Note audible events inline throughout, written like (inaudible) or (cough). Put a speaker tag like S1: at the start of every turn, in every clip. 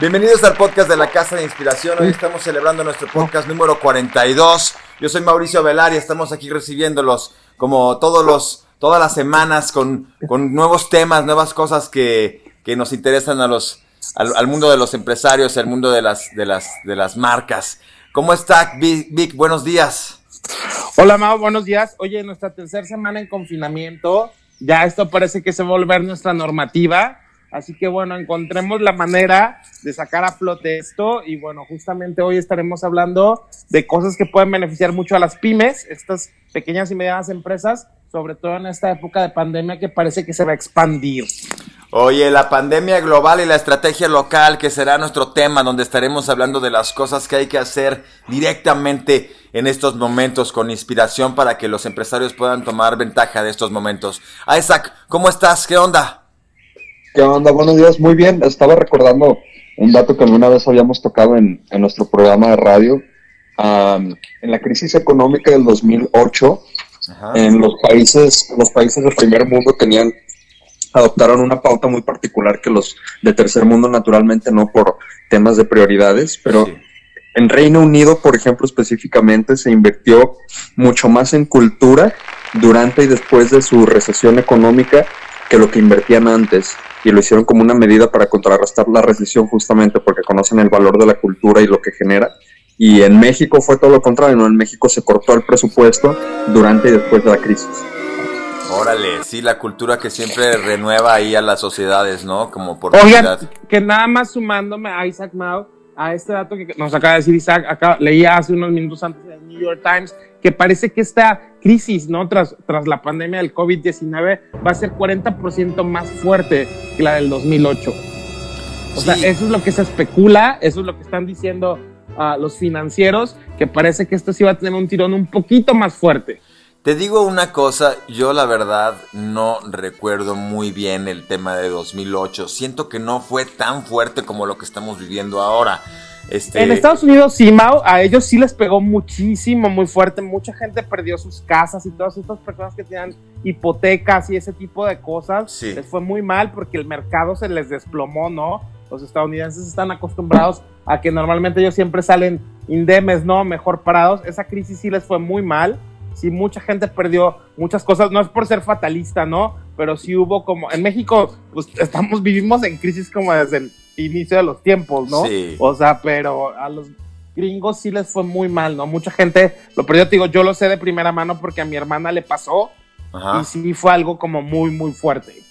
S1: Bienvenidos al podcast de la Casa de Inspiración. Hoy estamos celebrando nuestro podcast número 42. Yo soy Mauricio Velar y estamos aquí recibiéndolos como todos los, todas las semanas con, con nuevos temas, nuevas cosas que, que nos interesan a los, al, mundo de los empresarios, al mundo de las, de las, de las marcas. ¿Cómo está Vic? Buenos días.
S2: Hola Mau, buenos días. Oye, nuestra tercera semana en confinamiento, ya esto parece que se va a volver nuestra normativa Así que bueno, encontremos la manera de sacar a flote esto y bueno, justamente hoy estaremos hablando de cosas que pueden beneficiar mucho a las pymes, estas pequeñas y medianas empresas, sobre todo en esta época de pandemia que parece que se va a expandir.
S1: Oye, la pandemia global y la estrategia local, que será nuestro tema, donde estaremos hablando de las cosas que hay que hacer directamente en estos momentos con inspiración para que los empresarios puedan tomar ventaja de estos momentos. Isaac, ¿cómo estás? ¿Qué onda?
S3: ¿Qué onda? Buenos días, muy bien. Estaba recordando un dato que alguna vez habíamos tocado en, nuestro programa de radio. en la crisis económica del 2008, en los países, los países del primer mundo tenían, adoptaron una pauta muy particular que los de tercer mundo naturalmente no por temas de prioridades, pero en Reino Unido, por ejemplo, específicamente se invirtió mucho más en cultura durante y después de su recesión económica que lo que invertían antes y lo hicieron como una medida para contrarrestar la recesión justamente porque conocen el valor de la cultura y lo que genera. Y en México fue todo lo contrario, ¿no? En México se cortó el presupuesto durante y después de la crisis.
S1: Órale, sí, la cultura que siempre renueva ahí a las sociedades, ¿no? Como por
S2: Oigan, que nada más sumándome a Isaac Mao, a este dato que nos acaba de decir Isaac, acá leía hace unos minutos antes en el New York Times, que parece que esta crisis, ¿no? Tras, tras la pandemia del COVID-19 va a ser 40% más fuerte que la del 2008. O sea, eso es lo que se especula, eso es lo que están diciendo uh, los financieros, que parece que esto sí va a tener un tirón un poquito más fuerte.
S1: Te digo una cosa, yo la verdad no recuerdo muy bien el tema de 2008. Siento que no fue tan fuerte como lo que estamos viviendo ahora.
S2: Este... En Estados Unidos, sí, Mao, a ellos sí les pegó muchísimo, muy fuerte. Mucha gente perdió sus casas y todas estas personas que tenían hipotecas y ese tipo de cosas, les fue muy mal porque el mercado se les desplomó, ¿no? Los estadounidenses están acostumbrados a que normalmente ellos siempre salen indemes, ¿no? Mejor parados. Esa crisis sí les fue muy mal. Sí, mucha gente perdió muchas cosas. No es por ser fatalista, ¿no? Pero sí hubo como. En México, pues estamos, vivimos en crisis como desde el inicio de los tiempos, ¿no? Sí. O sea, pero a los gringos sí les fue muy mal, ¿no? Mucha gente lo perdió, te digo, yo lo sé de primera mano porque a mi hermana le pasó y sí fue algo como muy, muy fuerte.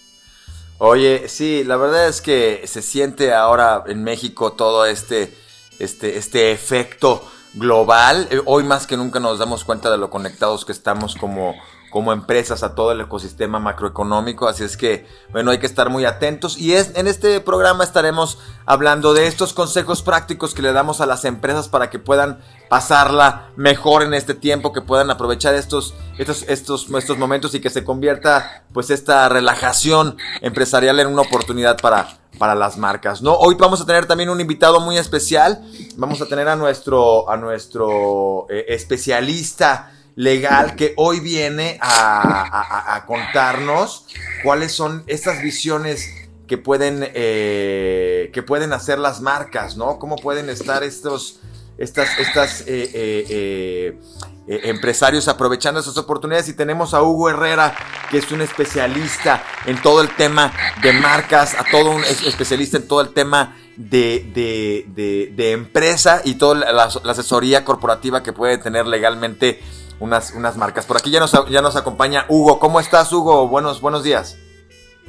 S1: Oye, sí, la verdad es que se siente ahora en México todo este, este, este efecto global. Eh, hoy más que nunca nos damos cuenta de lo conectados que estamos como como empresas a todo el ecosistema macroeconómico, así es que, bueno, hay que estar muy atentos. Y es, en este programa estaremos hablando de estos consejos prácticos que le damos a las empresas para que puedan pasarla mejor en este tiempo, que puedan aprovechar estos, estos, estos, estos momentos y que se convierta pues esta relajación empresarial en una oportunidad para, para las marcas, ¿no? Hoy vamos a tener también un invitado muy especial, vamos a tener a nuestro, a nuestro eh, especialista legal que hoy viene a, contarnos cuáles son estas visiones que pueden, eh, que pueden hacer las marcas, ¿no? Cómo pueden estar estos, estas, estas eh, eh, empresarios aprovechando esas oportunidades. Y tenemos a Hugo Herrera, que es un especialista en todo el tema de marcas, a todo un especialista en todo el tema de, de, de, empresa y toda la, la asesoría corporativa que puede tener legalmente unas, unas marcas. Por aquí ya nos, ya nos acompaña Hugo. ¿Cómo estás, Hugo? Buenos, buenos días.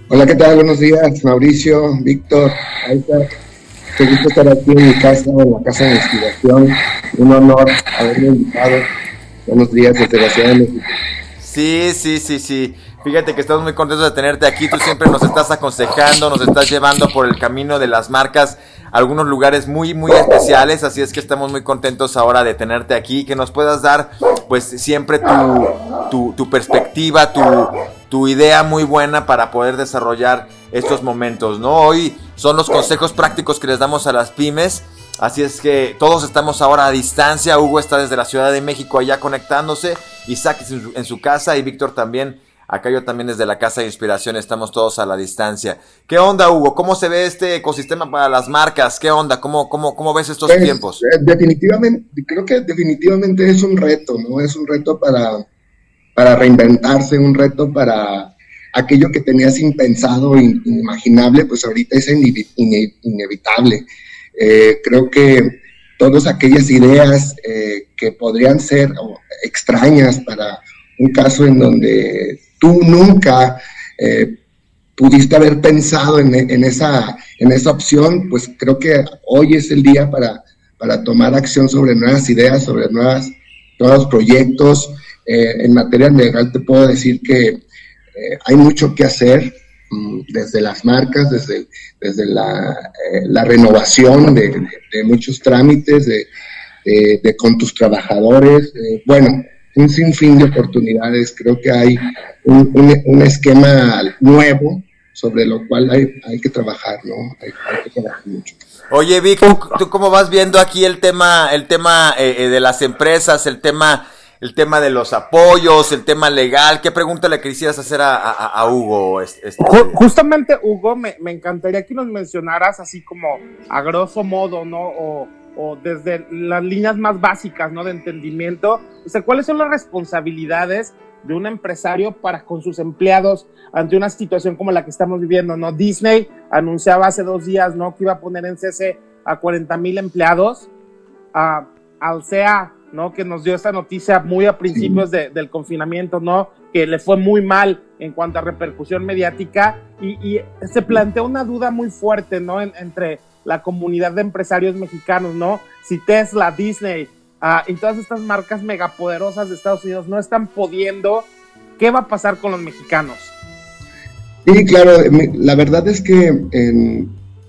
S4: Hola, ¿qué tal? Buenos días, Mauricio, Víctor, Aita. Qué gusto estar aquí en mi casa, en la casa de investigación. Un honor haberme invitado. Buenos días desde la Ciudad de México.
S1: Sí, sí, sí, sí. Fíjate que estamos muy contentos de tenerte aquí. Tú siempre nos estás aconsejando, nos estás llevando por el camino de las marcas algunos lugares muy, muy especiales. Así es que estamos muy contentos ahora de tenerte aquí, que nos puedas dar, pues, siempre tu, tu, perspectiva, tu, tu idea muy buena para poder desarrollar estos momentos, ¿no? Hoy son los consejos prácticos que les damos a las pymes. Así es que todos estamos ahora a distancia. Hugo está desde la Ciudad de México allá conectándose. Isaac en su casa y Víctor también Acá yo también desde la Casa de Inspiración estamos todos a la distancia. ¿Qué onda, Hugo? ¿Cómo se ve este ecosistema para las marcas? ¿Qué onda? ¿Cómo, cómo, cómo ves estos pues, tiempos?
S4: Eh, definitivamente, creo que definitivamente es un reto, ¿no? Es un reto para, para reinventarse, un reto para aquello que tenías impensado, inimaginable, pues ahorita es inevitable. Eh, creo que todas aquellas ideas eh, que podrían ser extrañas para un caso en donde tú nunca eh, pudiste haber pensado en, esa, en esa opción, pues creo que hoy es el día para, para tomar acción sobre nuevas ideas, sobre nuevas, nuevos proyectos. en materia legal te puedo decir que hay mucho que hacer, Mm, desde las marcas, desde, desde la, eh, la renovación de, muchos trámites, de, con tus trabajadores, bueno, un sinfín de oportunidades. Creo que hay un, un, esquema nuevo sobre lo cual hay, hay que trabajar, ¿no? Hay, que trabajar mucho.
S1: Oye, Vic, ¿tú cómo vas viendo aquí el tema, el tema eh, eh, de las empresas, el tema el tema de los apoyos, el tema legal. ¿Qué pregunta le quisieras hacer a, Hugo? Este,
S2: justamente, Hugo, me, encantaría que nos mencionaras así como a grosso modo, ¿no? O, desde las líneas más básicas, ¿no? De entendimiento. O sea, ¿cuáles son las responsabilidades de un empresario para con sus empleados ante una situación como la que estamos viviendo, ¿no? Disney anunciaba hace dos días, ¿no? Que iba a poner en cese a 40 mil empleados. Uh, Alsea ¿no? Que nos dio esta noticia muy a principios del confinamiento, ¿no? Que le fue muy mal en cuanto a repercusión mediática y, se planteó una duda muy fuerte, ¿no? entre la comunidad de empresarios mexicanos, ¿no? Si Tesla, Disney ah, y todas estas marcas megapoderosas de Estados Unidos no están pudiendo, ¿qué va a pasar con los mexicanos?
S4: Sí, claro, la verdad es que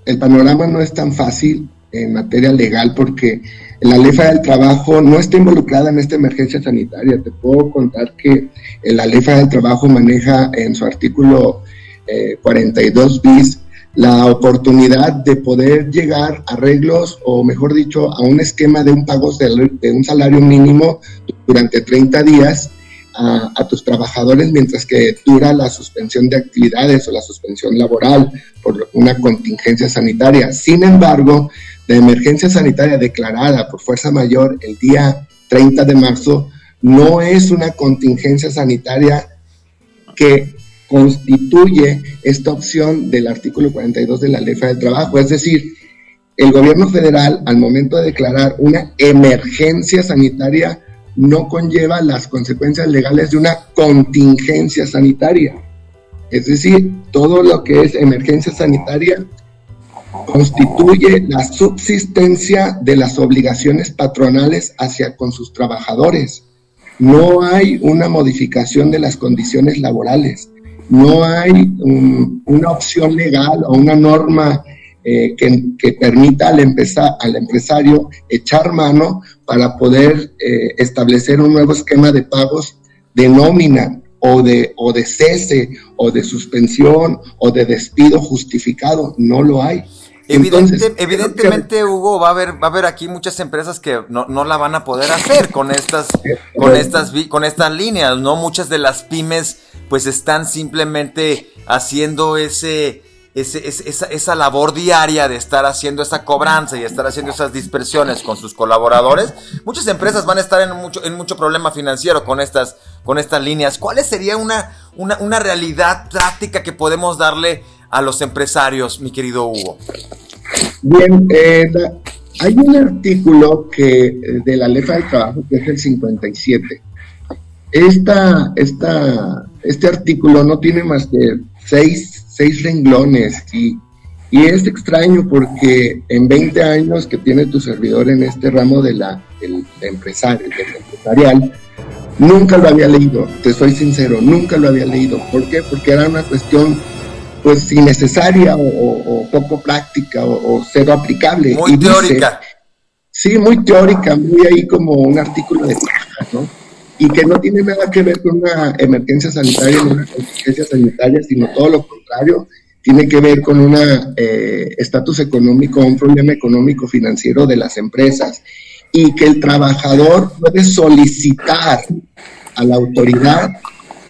S4: el panorama no es tan fácil en materia legal porque la Ley del Trabajo no está involucrada en esta emergencia sanitaria. Te puedo contar que la Ley del Trabajo maneja en su artículo 42 eh, bis la oportunidad de poder llegar a arreglos o mejor dicho a un esquema de un pago de, un salario mínimo durante 30 días a, tus trabajadores mientras que dura la suspensión de actividades o la suspensión laboral por una contingencia sanitaria. Sin embargo, la emergencia sanitaria declarada por fuerza mayor el día 30 de marzo no es una contingencia sanitaria que constituye esta opción del artículo 42 de la Ley del Trabajo. Es decir, el gobierno federal al momento de declarar una emergencia sanitaria no conlleva las consecuencias legales de una contingencia sanitaria. Es decir, todo lo que es emergencia sanitaria constituye la subsistencia de las obligaciones patronales hacia con sus trabajadores. No hay una modificación de las condiciones laborales, no hay una opción legal o una norma eh, que, permita al, al, empresario echar mano para poder eh, establecer un nuevo esquema de pagos de nómina o de, o de cese o de suspensión o de despido justificado. No lo hay
S1: evidentemente, Hugo, va a haber, va a haber aquí muchas empresas que no, no la van a poder hacer con estas, con estas, con estas líneas, ¿no? Muchas de las pymes, pues están simplemente haciendo ese, ese, esa, labor diaria de estar haciendo esa cobranza y estar haciendo esas dispersiones con sus colaboradores, muchas empresas van a estar en mucho, en mucho problema financiero con estas, con estas líneas. ¿Cuál sería una, una, una realidad práctica que podemos darle a los empresarios, mi querido Hugo?
S4: Bien, eh, hay un artículo que eh, de la Ley del Trabajo que es el 57. Esta, esta, este artículo no tiene más que seis, seis renglones y, y, es extraño porque en 20 años que tiene tu servidor en este ramo de la, del, empresario, del empresarial, nunca lo había leído, te soy sincero, nunca lo había leído. ¿Por qué? Porque era una cuestión pues innecesaria o, poco práctica o, cero aplicable.
S1: Muy teórica.
S4: sí, muy teórica, muy ahí como un artículo de caja, ¿no? Y que no tiene nada que ver con una emergencia sanitaria, una emergencia sanitaria, sino todo lo contrario, tiene que ver con un eh, estatus económico, un problema económico financiero de las empresas y que el trabajador puede solicitar a la autoridad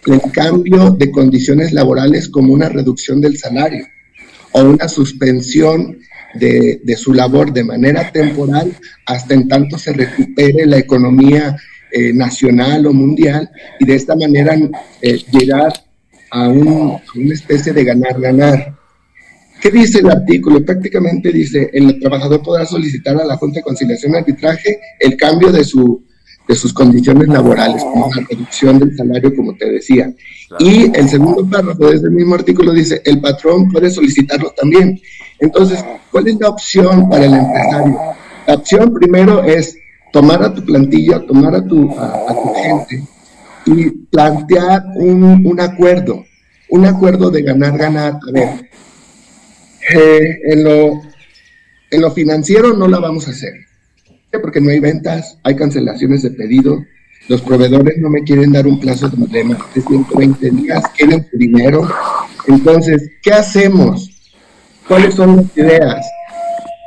S4: el cambio de condiciones laborales como una reducción del salario o una suspensión de, su labor de manera temporal hasta en tanto se recupere la economía eh, nacional o mundial y de esta manera eh, llegar a, una especie de ganar-ganar. ¿Qué dice el artículo? Prácticamente dice, el trabajador podrá solicitar a la Junta de Conciliación y Arbitraje el cambio de, su, de sus condiciones laborales, como la reducción del salario, como te decía. Y el segundo párrafo de ese mismo artículo dice, el patrón puede solicitarlo también. Entonces, ¿cuál es la opción para el empresario? La opción primero es tomar a tu plantilla, tomar a tu, a, tu gente y plantear un, un, acuerdo, un acuerdo de ganar-ganar. A ver, eh, en, lo, en lo financiero no la vamos a hacer, porque no hay ventas, hay cancelaciones de pedido, los proveedores no me quieren dar un plazo de de 120 días, quieren su dinero. Entonces, ¿qué hacemos? ¿Cuáles son las ideas?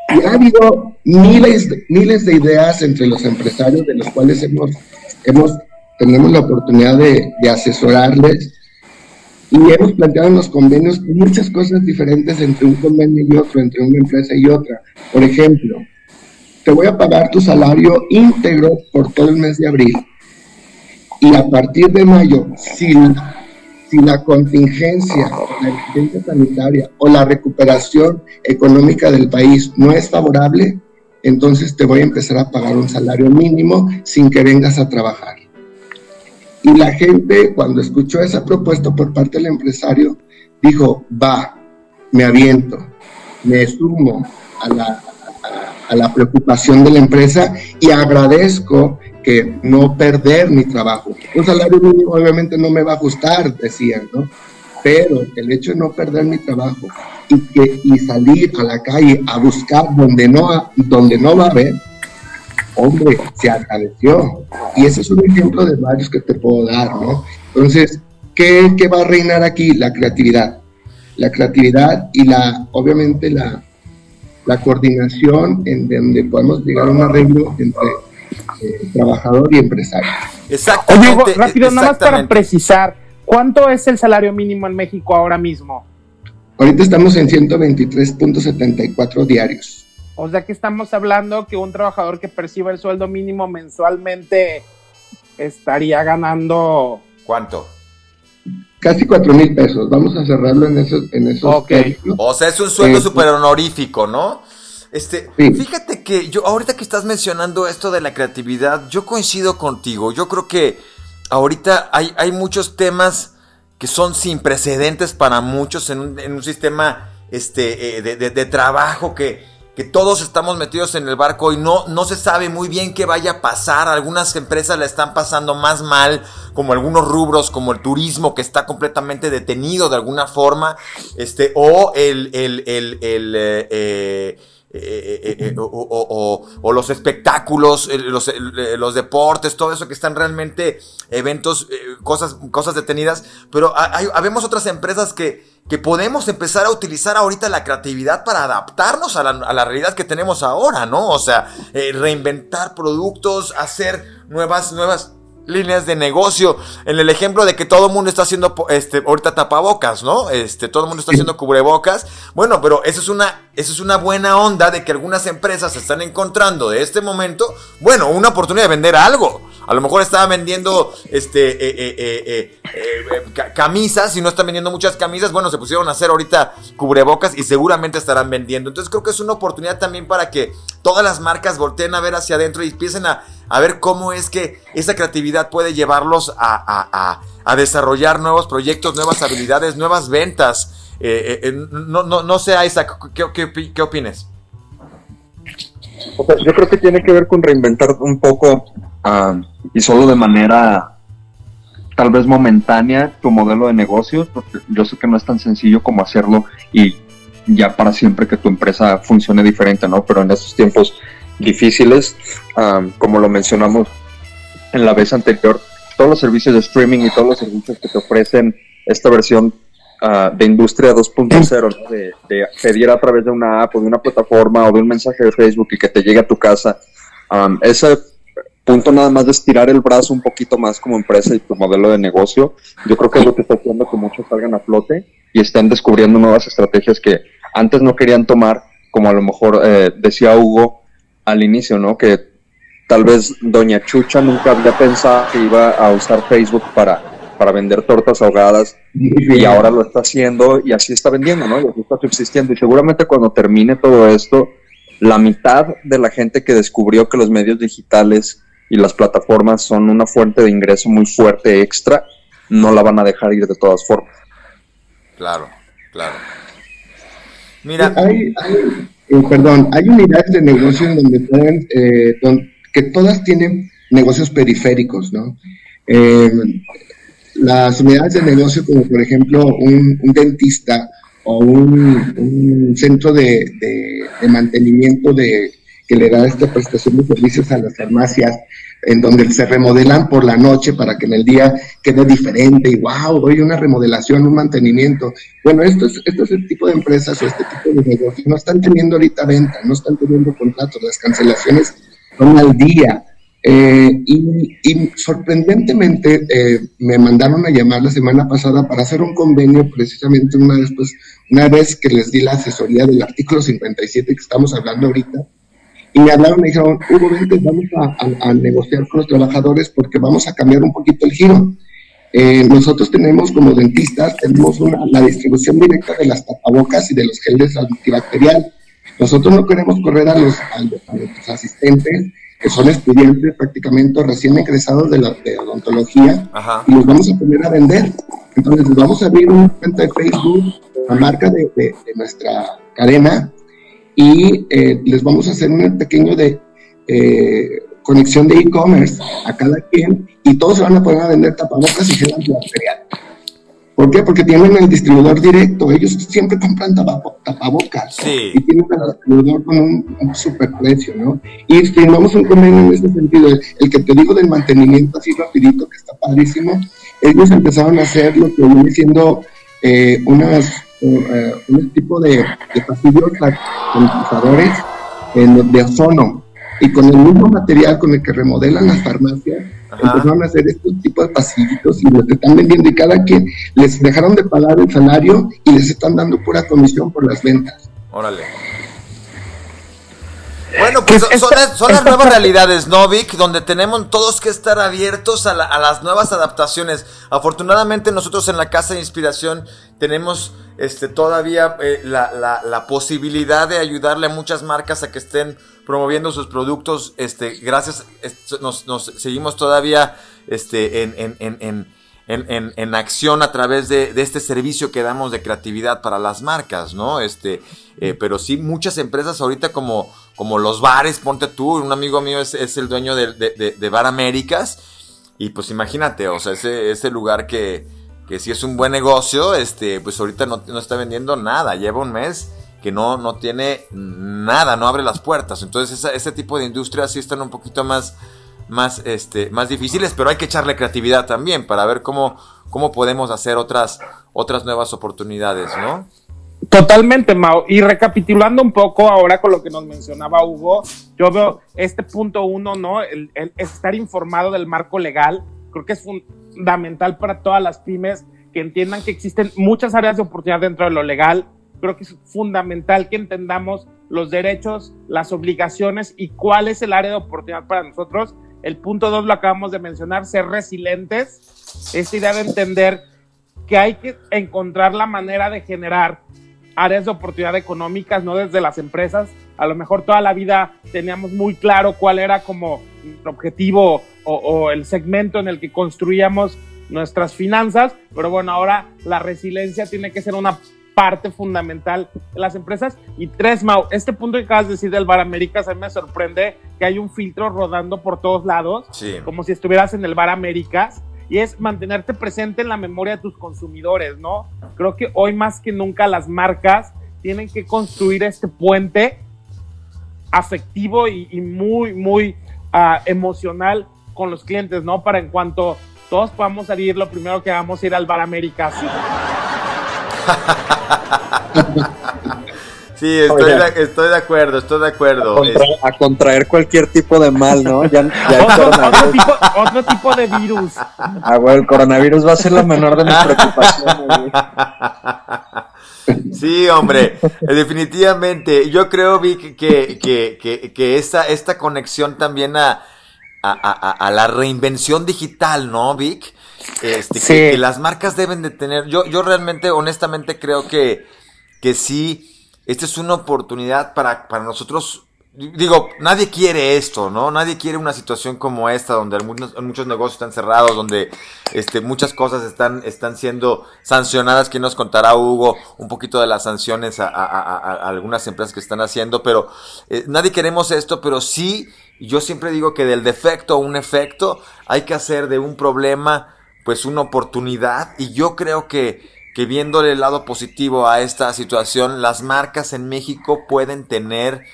S4: Y ha habido miles, miles de ideas entre los empresarios de los cuales hemos, hemos tenemos la oportunidad de, asesorarles y hemos planteado en los convenios muchas cosas diferentes entre un convenio y otro, entre una empresa y otra. Por ejemplo, te voy a pagar tu salario íntegro por todo el mes de abril. Y a partir de mayo, si si la contingencia, la emergencia sanitaria o la recuperación económica del país no es favorable, entonces te voy a empezar a pagar un salario mínimo sin que vengas a trabajar. Y la gente, cuando escuchó esa propuesta por parte del empresario, dijo, va, me aviento, me sumo a la, a la preocupación de la empresa y agradezco que no perder mi trabajo. Un salario mínimo obviamente no me va a gustar, decían, ¿no? Pero el hecho de no perder mi trabajo y, que, y salir a la calle a buscar donde no, donde no va a haber, hombre, se agradeció. Y ese es un ejemplo de varios que te puedo dar, ¿no? Entonces, ¿qué, qué va a reinar aquí? La creatividad. La creatividad y la, obviamente, la, la coordinación en donde podemos llegar a un arreglo entre eh, trabajador y empresario.
S2: Exactamente. Oye, rápido, nada más para precisar, ¿cuánto es el salario mínimo en México ahora mismo?
S4: Ahorita estamos en 123.74 diarios.
S2: O sea que estamos hablando que un trabajador que perciba el sueldo mínimo mensualmente estaría ganando...
S1: ¿Cuánto?
S4: Casi cuatro mil pesos. Vamos a cerrarlo en esos. En esos
S1: O sea, es un sueldo súper honorífico, ¿no? Este, fíjate que yo, ahorita que estás mencionando esto de la creatividad, yo coincido contigo. Yo creo que ahorita hay, hay muchos temas que son sin precedentes para muchos en un, en un sistema este, eh, de, de, trabajo que, que todos estamos metidos en el barco y no, no se sabe muy bien qué vaya a pasar. Algunas empresas la están pasando más mal, como algunos rubros, como el turismo, que está completamente detenido de alguna forma, este, o el, el, el, el eh, eh eh, eh, eh, o, los espectáculos, los, los, deportes, todo eso que están realmente eventos, cosas, cosas detenidas, pero hay, otras empresas que, que podemos empezar a utilizar ahorita la creatividad para adaptarnos a la, a la realidad que tenemos ahora, ¿no? O sea, reinventar productos, hacer nuevas, nuevas líneas de negocio. En el ejemplo de que todo el mundo está haciendo este ahorita tapabocas, ¿no? Este, todo el mundo está haciendo cubrebocas. Bueno, pero eso es una eso es una buena onda de que algunas empresas se están encontrando de este momento, bueno, una oportunidad de vender algo. A lo mejor estaban vendiendo este, eh, eh, eh, camisas y no están vendiendo muchas camisas. Bueno, se pusieron a hacer ahorita cubrebocas y seguramente estarán vendiendo. Entonces creo que es una oportunidad también para que todas las marcas volteen a ver hacia adentro y empiecen a, ver cómo es que esa creatividad puede llevarlos a, desarrollar nuevos proyectos, nuevas habilidades, nuevas ventas. no, no, no sé, Isaac, ¿qué, qué, qué opines?
S3: yo creo que tiene que ver con reinventar un poco Ah, y solo de manera tal vez momentánea tu modelo de negocios, porque yo sé que no es tan sencillo como hacerlo y ya para siempre que tu empresa funcione diferente, ¿no? Pero en estos tiempos difíciles, ah, como lo mencionamos en la vez anterior, todos los servicios de streaming y todos los servicios que te ofrecen esta versión ah, de industria 2.0, de, de, pedir a través de una app o de una plataforma o de un mensaje de Facebook y que te llegue a tu casa, ese punto nada más de estirar el brazo un poquito más como empresa y tu modelo de negocio, yo creo que es lo que está haciendo que muchos salgan a flote y estén descubriendo nuevas estrategias que antes no querían tomar, como a lo mejor eh, decía Hugo al inicio, ¿no? Que tal vez Doña Chucha nunca había pensado que iba a usar Facebook para, para vender tortas ahogadas y ahora lo está haciendo y así está vendiendo, ¿no? Y así está subsistiendo. Y seguramente cuando termine todo esto, la mitad de la gente que descubrió que los medios digitales y las plataformas son una fuente de ingreso muy fuerte extra, no la van a dejar ir de todas formas.
S1: Claro, claro.
S4: Mira. Hay, eh, perdón, hay unidades de negocio en donde pueden, eh, que todas tienen negocios periféricos, ¿no? Eh, las unidades de negocio, como por ejemplo un, dentista o un, centro de, de, mantenimiento de, que le da esta prestación de servicios a las farmacias, en donde se remodelan por la noche para que en el día quede diferente y wow, doy una remodelación, un mantenimiento. Bueno, esto es, esto es el tipo de empresas o este tipo de negocios. No están teniendo ahorita venta, no están teniendo contratos, las cancelaciones son al día. Eh, y, sorprendentemente eh, me mandaron a llamar la semana pasada para hacer un convenio precisamente una vez, pues, una vez que les di la asesoría del artículo 57 que estamos hablando ahorita y me hablaron y me dijeron, Hugo, vente, vamos a, negociar con los trabajadores porque vamos a cambiar un poquito el giro. Eh, nosotros tenemos como dentistas, tenemos la distribución directa de las tapabocas y de los geles antibacterial. Nosotros no queremos correr a los, a los, asistentes, que son estudiantes prácticamente recién egresados de, la, de odontología, y los vamos a poner a vender. Entonces, les vamos a abrir una cuenta de Facebook, la marca de, de nuestra cadena, y eh, les vamos a hacer un pequeño de eh, conexión de e-commerce a cada quien y todos se van a poder a vender tapabocas y gel antibacterial. ¿Por qué? Porque tienen el distribuidor directo, ellos siempre compran tapabocas y tienen el distribuidor con un, un super precio, ¿no? Y firmamos un convenio en ese sentido. El, que te digo del mantenimiento así rapidito, que está padrísimo, ellos empezaron a hacer lo que viene siendo eh, unas eh, un tipo de, de pasillos de ozono y con el mismo material con el que remodelan las farmacias empezaron a hacer estos tipos de pasillitos y los están vendiendo y cada quien les dejaron de pagar el salario y les están dando pura comisión por las ventas.
S1: Órale. Bueno, pues son, las, nuevas realidades, ¿no, Vic? Donde tenemos todos que estar abiertos a, las nuevas adaptaciones. Afortunadamente nosotros en la Casa de Inspiración tenemos este, todavía eh, la, posibilidad de ayudarle a muchas marcas a que estén promoviendo sus productos. Este, gracias, nos, seguimos todavía este, en, en, en, acción a través de, este servicio que damos de creatividad para las marcas, ¿no? Este, eh, pero sí, muchas empresas ahorita como como los bares, ponte tú, un amigo mío es, el dueño de, Bar Américas, y pues imagínate, o sea, ese, ese lugar que, que si es un buen negocio, este, pues ahorita no, está vendiendo nada, lleva un mes que no, no tiene nada, no abre las puertas, entonces ese tipo de industrias sí están un poquito más, más, este, más difíciles, pero hay que echarle creatividad también para ver cómo, cómo podemos hacer otras, otras nuevas oportunidades, ¿no?
S2: Totalmente, Mao. Y recapitulando un poco ahora con lo que nos mencionaba Hugo, yo veo este punto uno, ¿no? El, estar informado del marco legal, creo que es fundamental para todas las pymes que entiendan que existen muchas áreas de oportunidad dentro de lo legal. Creo que es fundamental que entendamos los derechos, las obligaciones y cuál es el área de oportunidad para nosotros. El punto dos lo acabamos de mencionar, ser resilientes. Esta idea de entender que hay que encontrar la manera de generar áreas de oportunidad económicas, no desde las empresas. A lo mejor toda la vida teníamos muy claro cuál era como el objetivo o, el segmento en el que construíamos nuestras finanzas, pero bueno, ahora la resiliencia tiene que ser una parte fundamental de las empresas. Y tres, Mau, este punto que acabas de decir del Bar Américas, a mí me sorprende que hay un filtro rodando por todos lados, como si estuvieras en el Bar Américas y es mantenerte presente en la memoria de tus consumidores, ¿no? Creo que hoy más que nunca las marcas tienen que construir este puente afectivo y, muy, muy ah, emocional con los clientes, ¿no? Para en cuanto todos podamos salir, lo primero que vamos a ir al Bar América.
S1: Sí, Sí, estoy, de, estoy de, acuerdo, estoy de acuerdo.
S5: A, contraer cualquier tipo de mal, ¿no?
S2: Ya, otro, tipo, de virus.
S5: Ah, bueno, el coronavirus va a ser la menor de mis (laughs) preocupaciones.
S1: Sí, hombre, definitivamente. Yo creo, Vic, que, que, que, que esta, esta conexión también a, a, a, a, la reinvención digital, ¿no, Vic? Este, que, las marcas deben de tener. Yo, yo realmente, honestamente, creo que, que sí, esta es una oportunidad para, para nosotros digo, nadie quiere esto, ¿no? Nadie quiere una situación como esta, donde muchos, muchos negocios están cerrados, donde este, muchas cosas están, están siendo sancionadas. ¿Quién nos contará, Hugo, un poquito de las sanciones a, algunas empresas que están haciendo? Pero eh, nadie queremos esto, pero sí, yo siempre digo que del defecto a un efecto hay que hacer de un problema, pues, una oportunidad. Y yo creo que que viéndole el lado positivo a esta situación, las marcas en México pueden tener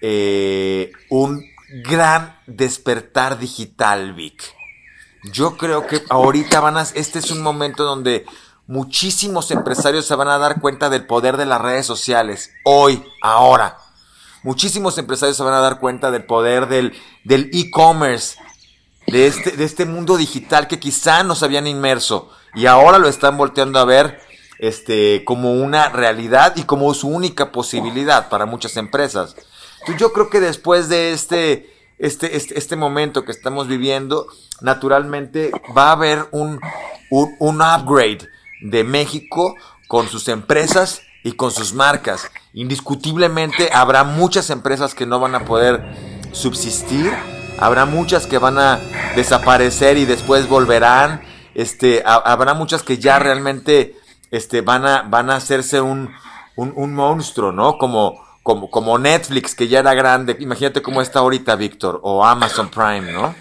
S1: eh, un gran despertar digital, Vic. Yo creo que ahorita van a, este es un momento donde muchísimos empresarios se van a dar cuenta del poder de las redes sociales. Hoy, ahora. Muchísimos empresarios se van a dar cuenta del poder del, e-commerce, de este, de este mundo digital que quizá nos habían inmerso y ahora lo están volteando a ver este, como una realidad y como su única posibilidad para muchas empresas yo creo que después de este, este, este, este, momento que estamos viviendo, naturalmente va a haber un, un, upgrade de México con sus empresas y con sus marcas. Indiscutiblemente habrá muchas empresas que no van a poder subsistir, habrá muchas que van a desaparecer y después volverán, este, habrá muchas que ya realmente este, van, a, van a hacerse un, un, un monstruo, ¿no? Como, como, como Netflix, que ya era grande. Imagínate cómo está ahorita, Víctor, o Amazon Prime, ¿no?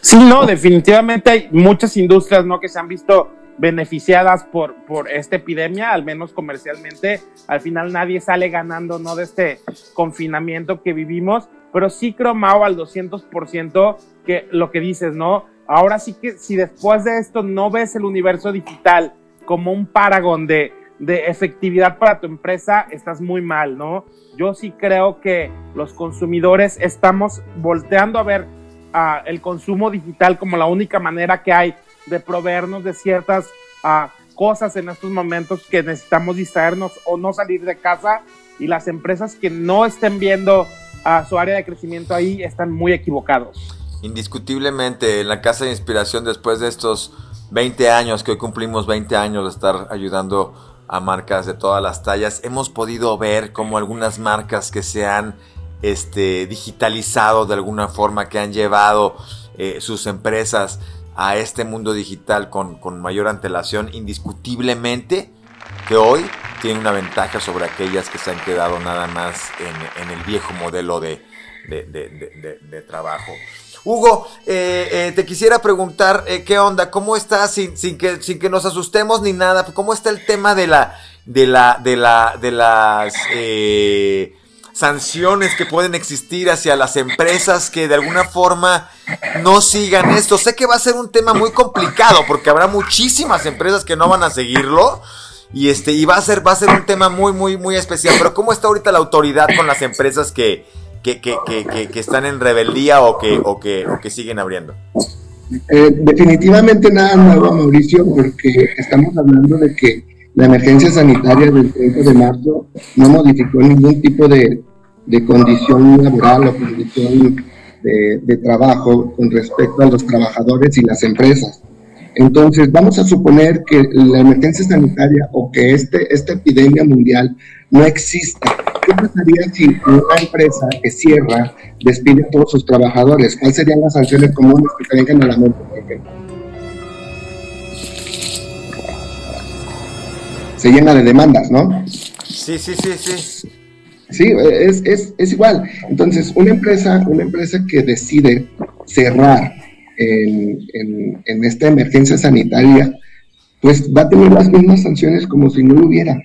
S2: Sí, no, definitivamente hay muchas industrias, ¿no? Que se han visto beneficiadas por, por esta epidemia, al menos comercialmente. Al final nadie sale ganando, ¿no? De este confinamiento que vivimos, pero sí creo, Mao, al 200% que lo que dices, ¿no? Ahora sí que si después de esto no ves el universo digital como un paragón de, de efectividad para tu empresa, estás muy mal, ¿no? Yo sí creo que los consumidores estamos volteando a ver uh, el consumo digital como la única manera que hay de proveernos de ciertas uh, cosas en estos momentos que necesitamos distraernos o no salir de casa y las empresas que no estén viendo uh, su área de crecimiento ahí están muy equivocados.
S1: Indiscutiblemente, en la Casa de Inspiración, después de estos 20 años, que hoy cumplimos 20 años de estar ayudando a marcas de todas las tallas. Hemos podido ver como algunas marcas que se han este, digitalizado de alguna forma, que han llevado eh, sus empresas a este mundo digital con, mayor antelación, indiscutiblemente que hoy tiene una ventaja sobre aquellas que se han quedado nada más en, el viejo modelo de, de trabajo. Hugo, eh, eh, te quisiera preguntar, eh, ¿qué onda? ¿Cómo está, sin, sin, que, sin que nos asustemos ni nada, cómo está el tema de la, de la, de la, de las sanciones que pueden existir hacia las empresas que de alguna forma no sigan esto? Sé que va a ser un tema muy complicado porque habrá muchísimas empresas que no van a seguirlo. Y este, y va a ser, va a ser un tema muy, muy, muy especial. Pero ¿cómo está ahorita la autoridad con las empresas que, que, que, que, que están en rebeldía o que, o que, o que siguen abriendo?
S4: Eh, definitivamente nada nuevo, Mauricio, porque estamos hablando de que la emergencia sanitaria del 30 de marzo no modificó ningún tipo de, de condición laboral o condición de, de, trabajo con respecto a los trabajadores y las empresas. Entonces, vamos a suponer que la emergencia sanitaria o que este, esta epidemia mundial no exista ¿Qué pasaría si una empresa que cierra despide a todos sus trabajadores? ¿Cuáles serían las sanciones comunes que te vengan a la mente, Se llena de demandas, ¿no?
S1: Sí, sí, sí, sí.
S4: Sí, es, es, es igual. Entonces, una empresa, una empresa que decide cerrar en, en, en esta emergencia sanitaria, pues va a tener las mismas sanciones como si no lo hubiera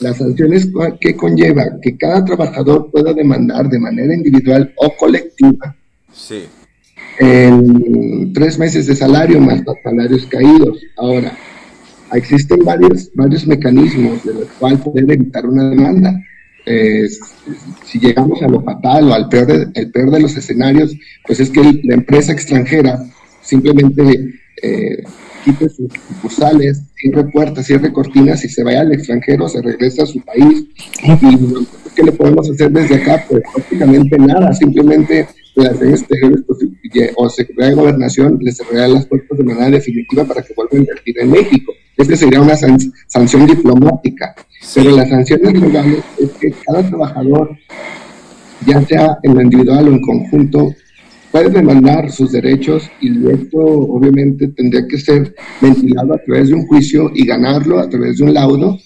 S4: las sanciones que conlleva que cada trabajador pueda demandar de manera individual o colectiva.
S1: Sí.
S4: En tres meses de salario más los salarios caídos. Ahora, existen varios, varios mecanismos de los cuales poder evitar una demanda. si llegamos a lo fatal o al peor de, el peor de los escenarios, pues es que la empresa extranjera simplemente eh, quite sus sucursales, cierre puertas, cierre cortinas y se vaya al extranjero, se regresa a su país. ¿Y qué le podemos hacer desde acá? Pues prácticamente nada, simplemente relaciones exteriores pues, o Secretaría de Gobernación les cerraría las puertas de manera definitiva para que vuelvan a invertir en México. Esta sería una sanción diplomática. Pero las sanciones legales es que cada trabajador, ya sea en lo individual o en conjunto, puede demandar sus derechos y esto obviamente tendría que ser ventilado a través de un juicio y ganarlo a través de un laudo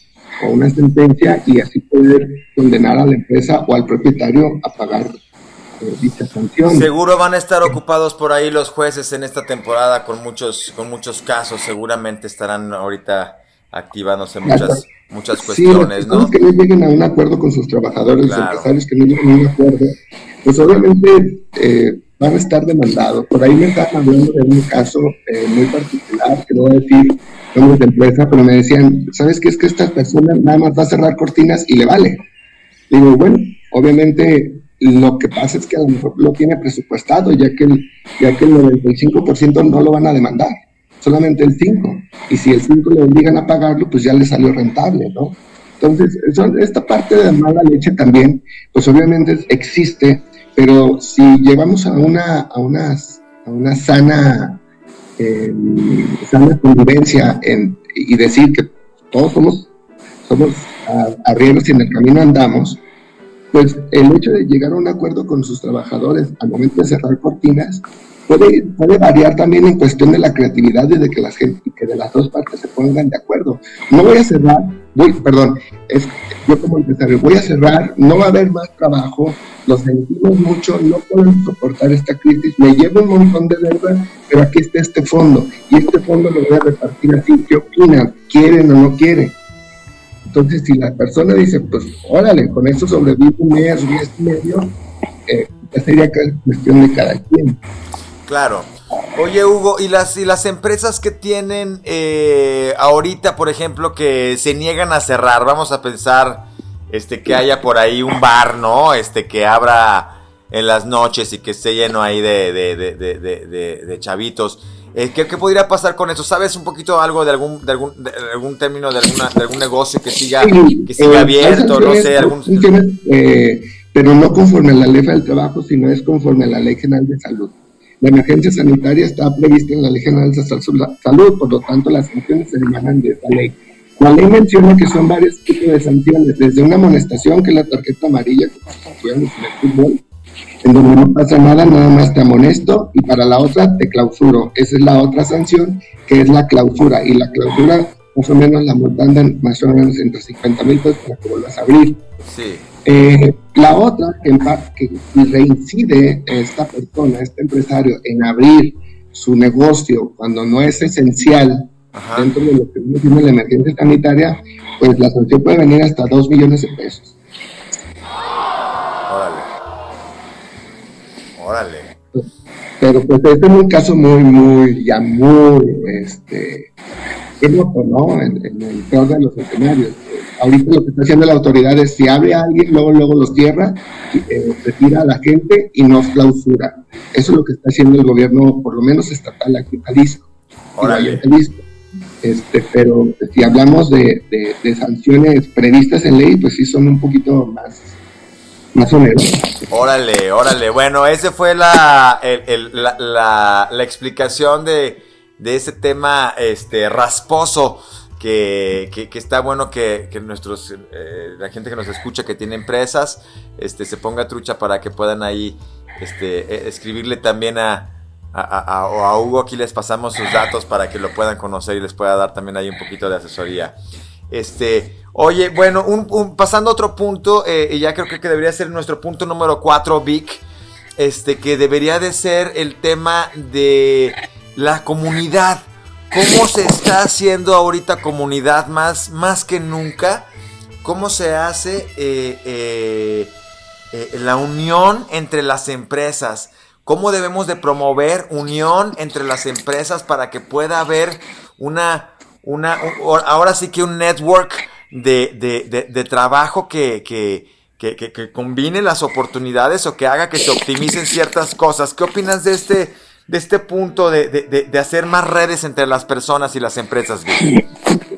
S4: o una sentencia y así poder condenar a la empresa o al propietario a pagar eh, dicha sanción.
S1: Seguro van a estar ocupados por ahí los jueces en esta temporada con muchos con muchos casos, seguramente estarán ahorita activándose muchas muchas cuestiones, ¿no?
S4: que no lleguen a un acuerdo con sus trabajadores, los empresarios que no lleguen a un acuerdo, pues obviamente eh, van a estar demandados. Por ahí me están hablando de un caso eh, muy particular, que no voy a decir nombres de empresa, pero me decían, ¿sabes qué? Es que esta persona nada más va a cerrar cortinas y le vale. Digo, bueno, obviamente lo que pasa es que a lo mejor lo tiene presupuestado, ya que el, ya que el 95% no lo van a demandar, solamente el 5%. Y si el 5% le obligan a pagarlo, pues ya le salió rentable, ¿no? Entonces, esta parte de mala leche también, pues obviamente existe, pero si llevamos a una, a una, a una sana, eh, sana convivencia en, y decir que todos somos, somos arrieros y en el camino andamos, pues el hecho de llegar a un acuerdo con sus trabajadores al momento de cerrar cortinas puede, puede variar también en cuestión de la creatividad y de que, las que de las dos partes se pongan de acuerdo. No voy a cerrar, voy, perdón, es, yo como empresario voy a cerrar, no va a haber más trabajo, los sentimos mucho, no podemos soportar esta crisis, me llevo un montón de deuda, pero aquí está este fondo, y este fondo lo voy a repartir así, ¿qué opinan? ¿Quieren o no quieren? Entonces, si la persona dice, pues, órale, con esto sobrevivo un mes, un mes y medio, eh, ya sería cuestión de cada quien.
S1: Claro. Oye, Hugo, ¿y las, y las empresas que tienen eh, ahorita, por ejemplo, que se niegan a cerrar? Vamos a pensar este que haya por ahí un bar, ¿no? Este que abra en las noches y que esté lleno ahí de, de, de, chavitos. Eh, ¿qué, ¿qué, podría pasar con eso? ¿Sabes un poquito algo de algún, de algún, algún término de, alguna, de algún negocio que siga, que siga eh, abierto? No sé, algún...
S4: Eh, pero no conforme a la ley del trabajo, sino es conforme a la ley general de salud. La emergencia sanitaria está prevista en la ley general de salud, por lo tanto las sanciones se emanan de esa ley. La ley menciona que son varios tipos de sanciones, desde una amonestación, que es la tarjeta amarilla, que en el fútbol, en donde no pasa nada, nada más te amonesto, y para la otra te clausuro. Esa es la otra sanción, que es la clausura, y la clausura más o menos la multa más o menos entre 50 mil pesos para que vuelvas a abrir. Eh, la otra, que, que reincide esta persona, este empresario, en abrir su negocio cuando no es esencial, dentro de lo que tiene la emergencia sanitaria, pues la sanción puede venir hasta 2 millones de pesos.
S1: Órale. Órale.
S4: Pero pues este es un caso muy, muy, ya muy, este, ¿no? En, en el peor de los escenarios. Ahorita lo que está haciendo la autoridad es si abre a alguien, luego, luego los cierra, eh, retira a la gente y nos clausura. Eso es lo que está haciendo el gobierno, por lo menos estatal, aquí en Jalisco.
S1: Órale.
S4: Este, pero si hablamos de, sanciones previstas en ley, pues sí son un poquito más, más onerosas.
S1: Órale, órale. Bueno, esa fue la, la, la, explicación de, de ese tema este, rasposo. Que, que, está bueno que, que nuestros eh, la gente que nos escucha que tiene empresas este se ponga trucha para que puedan ahí este e, escribirle también a, a, a, Hugo aquí les pasamos sus datos para que lo puedan conocer y les pueda dar también ahí un poquito de asesoría. Este, oye, bueno, un, pasando a otro punto, eh, y ya creo que, debería ser nuestro punto número 4, Vic, este, que debería de ser el tema de la comunidad. ¿Cómo se está haciendo ahorita comunidad más, más que nunca? ¿Cómo se hace eh, eh, la unión entre las empresas? cómo debemos de promover unión entre las empresas para que pueda haber una, una, ahora sí que un network de, trabajo que, que, que, combine las oportunidades o que haga que se optimicen ciertas cosas. ¿Qué opinas de este, de este punto de, hacer más redes entre las personas y las empresas?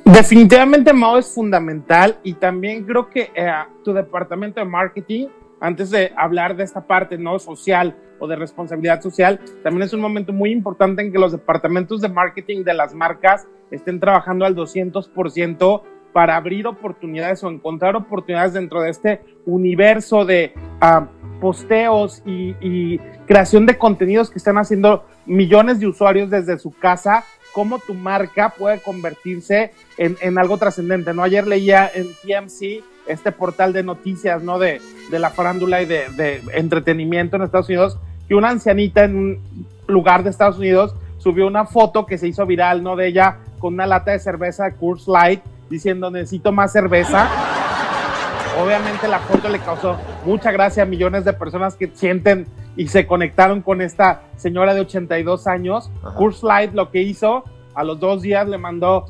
S2: Definitivamente Mao es fundamental y también creo que eh, tu departamento de marketing, antes de hablar de esta parte no social o de responsabilidad social, también es un momento muy importante en que los departamentos de marketing de las marcas estén trabajando al 200% para abrir oportunidades o encontrar oportunidades dentro de este universo de ah, posteos y, creación de contenidos que están haciendo millones de usuarios desde su casa, cómo tu marca puede convertirse en, algo trascendente. ¿no? Ayer leía en TMC, este portal de noticias ¿no? de, de la farándula y de, de entretenimiento en Estados Unidos, que una ancianita en un lugar de Estados Unidos subió una foto que se hizo viral, ¿no? De ella con una lata de cerveza Coors Light diciendo necesito más cerveza. Obviamente la foto le causó mucha gracia a millones de personas que sienten y se conectaron con esta señora de 82 años. Coors Light lo que hizo, a los dos días le mandó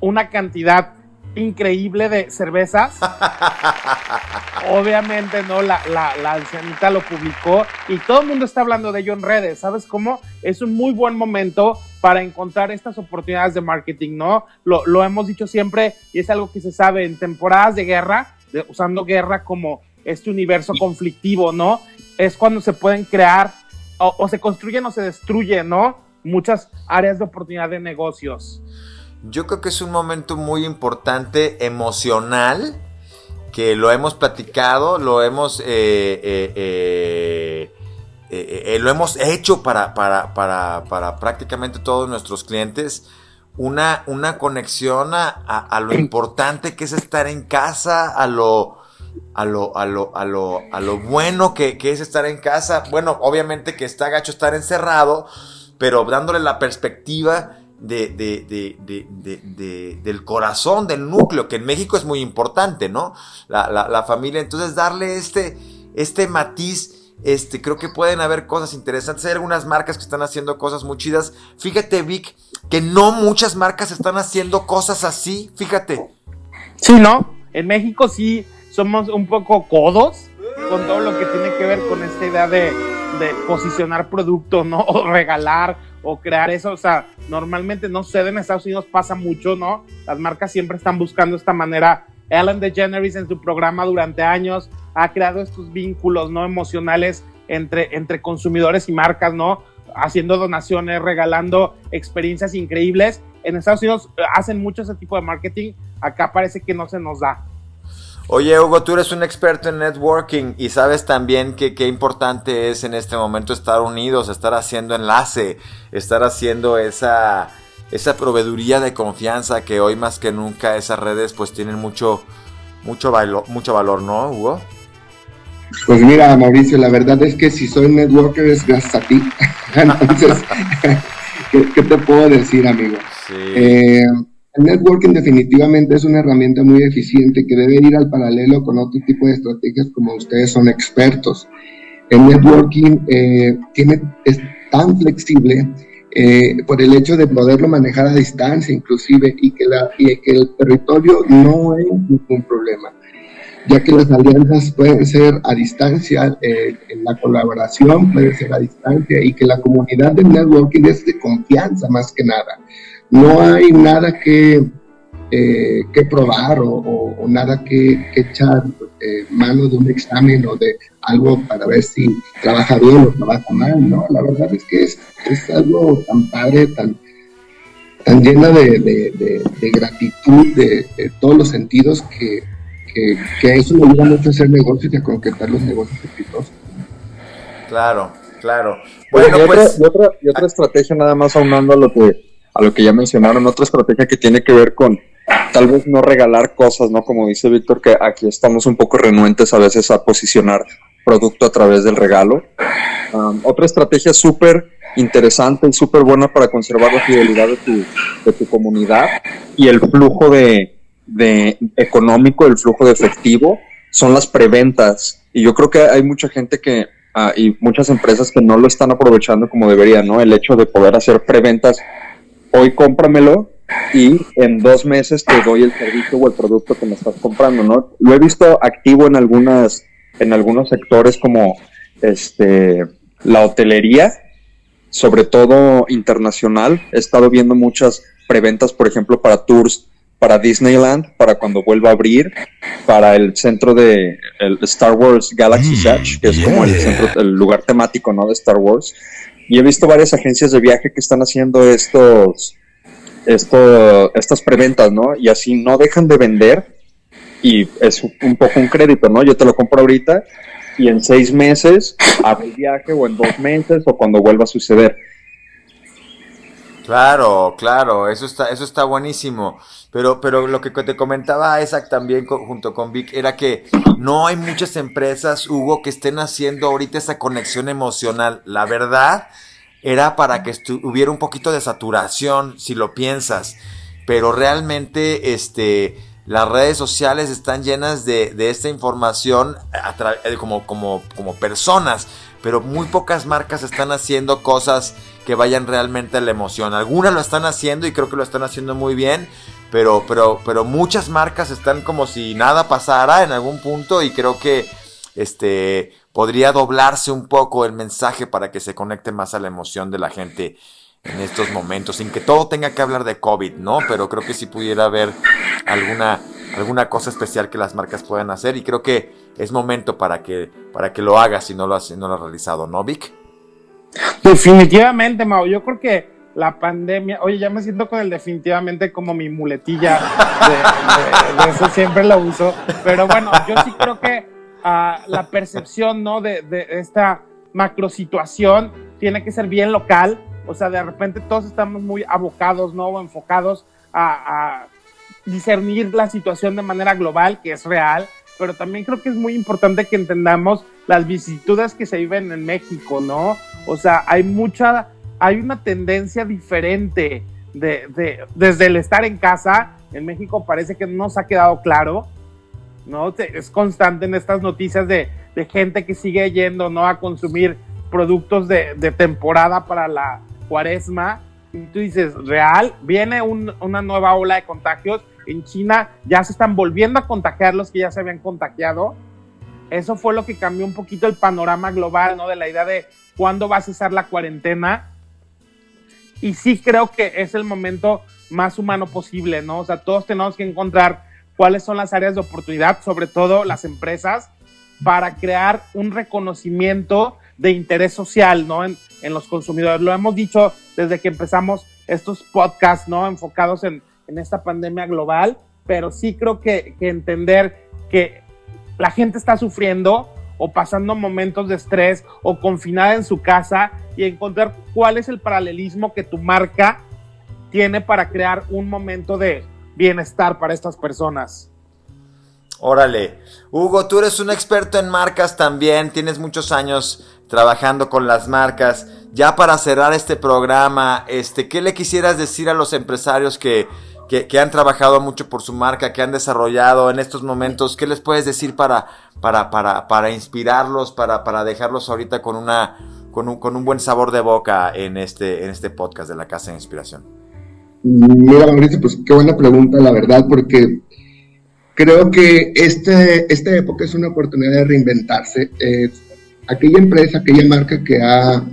S2: una cantidad increíble de cervezas. (laughs) Obviamente, ¿no? La, la, ancianita lo publicó y todo el mundo está hablando de ello en redes. ¿Sabes cómo? Es un muy buen momento para encontrar estas oportunidades de marketing, ¿no? Lo, lo hemos dicho siempre y es algo que se sabe en temporadas de guerra, usando guerra como este universo conflictivo, ¿no? Es cuando se pueden crear o, o se construyen o se destruyen, ¿no? Muchas áreas de oportunidad de negocios.
S1: Yo creo que es un momento muy importante emocional, que lo hemos platicado, lo hemos, eh, eh, eh, lo hemos hecho para, para, para, para, prácticamente todos nuestros clientes. Una, una conexión a, lo importante que es estar en casa, a lo, a lo, a lo, a lo, a lo bueno que, que, es estar en casa. Bueno, obviamente que está gacho estar encerrado, pero dándole la perspectiva de, de, del corazón, del núcleo, que en México es muy importante, ¿no? La, familia. Entonces, darle este, este matiz, este, creo que pueden haber cosas interesantes. Hay algunas marcas que están haciendo cosas muy chidas. Fíjate, Vic, que no muchas marcas están haciendo cosas así, fíjate.
S2: Sí, ¿no? En México sí somos un poco codos con todo lo que tiene que ver con esta idea de, posicionar productos, ¿no? (laughs) O regalar o crear eso. O sea, normalmente no sé, en Estados Unidos pasa mucho, ¿no? Las marcas siempre están buscando esta manera. Ellen DeGeneres en su programa durante años ha creado estos vínculos, ¿no? Emocionales entre, entre consumidores y marcas, ¿no? Haciendo donaciones, regalando experiencias increíbles. En Estados Unidos eh, hacen mucho ese tipo de marketing. Acá parece que no se nos da.
S1: Oye, Hugo, tú eres un experto en networking y sabes también que qué importante es en este momento estar unidos, estar haciendo enlace, estar haciendo esa, esa proveeduría de confianza que hoy más que nunca esas redes pues tienen mucho, mucho, valor, mucho valor, ¿no, Hugo?
S4: Pues mira, Mauricio, la verdad es que si soy networker es gracias a ti. (laughs) Entonces, (laughs) ¿qué, te puedo decir, amigo? Sí. Eh, el networking definitivamente es una herramienta muy eficiente que debe ir al paralelo con otro tipo de estrategias como ustedes son expertos. El networking eh, tiene, es tan flexible eh, por el hecho de poderlo manejar a distancia inclusive y que, la, y que el territorio no es ningún problema, ya que las alianzas pueden ser a distancia, eh, la colaboración puede ser a distancia y que la comunidad del networking es de confianza más que nada no hay nada que, eh, que probar o, nada que, echar eh, mano de un examen o de algo para ver si trabaja bien o trabaja mal, ¿no? La verdad es que es, es algo tan padre, tan, tan llena de, gratitud de, todos los sentidos que, que, eso me ayuda mucho a hacer negocios y a concretar los negocios exitosos.
S1: Claro, claro.
S5: Bueno, pues... y otra, y otra estrategia nada más aunando a lo que a lo que ya mencionaron, otra estrategia que tiene que ver con tal vez no regalar cosas, ¿no? Como dice Víctor, que aquí estamos un poco renuentes a veces a posicionar producto a través del regalo. Um, otra estrategia súper interesante y súper buena para conservar la fidelidad de tu, de tu comunidad y el flujo de, de económico, el flujo de efectivo, son las preventas. Y yo creo que hay mucha gente que, uh, y muchas empresas que no lo están aprovechando como deberían, ¿no? El hecho de poder hacer preventas hoy cómpramelo y en dos meses te doy el servicio o el producto que me estás comprando, ¿no? Lo he visto activo en algunas, en algunos sectores como este la hotelería, sobre todo internacional. He estado viendo muchas preventas, por ejemplo, para tours para Disneyland, para cuando vuelva a abrir, para el centro de el Star Wars Galaxy Edge, mm, que es como el, centro, el lugar temático ¿no? de Star Wars. Y he visto varias agencias de viaje que están haciendo estos, esto, estas preventas, ¿no? Y así no dejan de vender y es un poco un crédito, ¿no? Yo te lo compro ahorita y en seis meses hago el viaje o en dos meses o cuando vuelva a suceder.
S1: Claro, claro, eso está, eso está buenísimo. Pero, pero lo que te comentaba Isaac también junto con Vic era que no hay muchas empresas, Hugo, que estén haciendo ahorita esa conexión emocional. La verdad era para que hubiera un poquito de saturación, si lo piensas. Pero realmente, este, las redes sociales están llenas de, de esta información eh, como, como, como personas, pero muy pocas marcas están haciendo cosas que vayan realmente a la emoción. Algunas lo están haciendo y creo que lo están haciendo muy bien, pero, pero, pero muchas marcas están como si nada pasara en algún punto y creo que este podría doblarse un poco el mensaje para que se conecte más a la emoción de la gente en estos momentos, sin que todo tenga que hablar de COVID, ¿no? Pero creo que sí pudiera haber alguna, alguna cosa especial que las marcas puedan hacer y creo que es momento para que, para que lo hagas si no lo has, no lo has realizado, ¿no, Vic?
S2: Definitivamente, Mau. Yo creo que la pandemia, oye, ya me siento con el definitivamente como mi muletilla, de, eso siempre lo uso, pero bueno, yo sí creo que ah, la percepción, ¿no? De, de esta macro situación tiene que ser bien local, o sea, de repente todos estamos muy abocados, ¿no? O enfocados a, discernir la situación de manera global, que es real, pero también creo que es muy importante que entendamos las vicisitudes que se viven en México, ¿no? O sea, hay mucha, hay una tendencia diferente de, desde el estar en casa. En México parece que no nos ha quedado claro, ¿no? Es constante en estas noticias de, de gente que sigue yendo, ¿no? A consumir productos de temporada para la, cuaresma, y tú dices, real, viene una nueva ola de contagios, en China ya se están volviendo a contagiar los que ya se habían contagiado. Eso fue lo que cambió un poquito el panorama global, ¿no? De la idea de cuándo va a cesar la cuarentena. Y sí creo que es el momento más humano posible, ¿no? O sea, todos tenemos que encontrar cuáles son las áreas de oportunidad, sobre todo las empresas, para crear un reconocimiento de interés social, ¿no? En, los consumidores. Lo hemos dicho desde que empezamos estos podcasts, ¿no? Enfocados en, esta pandemia global, pero sí creo que, entender que la gente está sufriendo o pasando momentos de estrés o confinada en su casa y encontrar cuál es el paralelismo que tu marca tiene para crear un momento de bienestar para estas personas.
S1: Órale. Hugo, tú eres un experto en marcas también, tienes muchos años trabajando con las marcas. Ya para cerrar este programa, este, ¿qué le quisieras decir a los empresarios que, que, han trabajado mucho por su marca, que han desarrollado en estos momentos? ¿Qué les puedes decir para, para, para, para inspirarlos, para, para dejarlos ahorita con, una, con, un, con un buen sabor de boca en este, en este podcast de la Casa de Inspiración?
S4: Mira, Mauricio, pues qué buena pregunta, la verdad, porque creo que este, esta época es una oportunidad de reinventarse. Eh, aquella empresa, aquella marca que ha,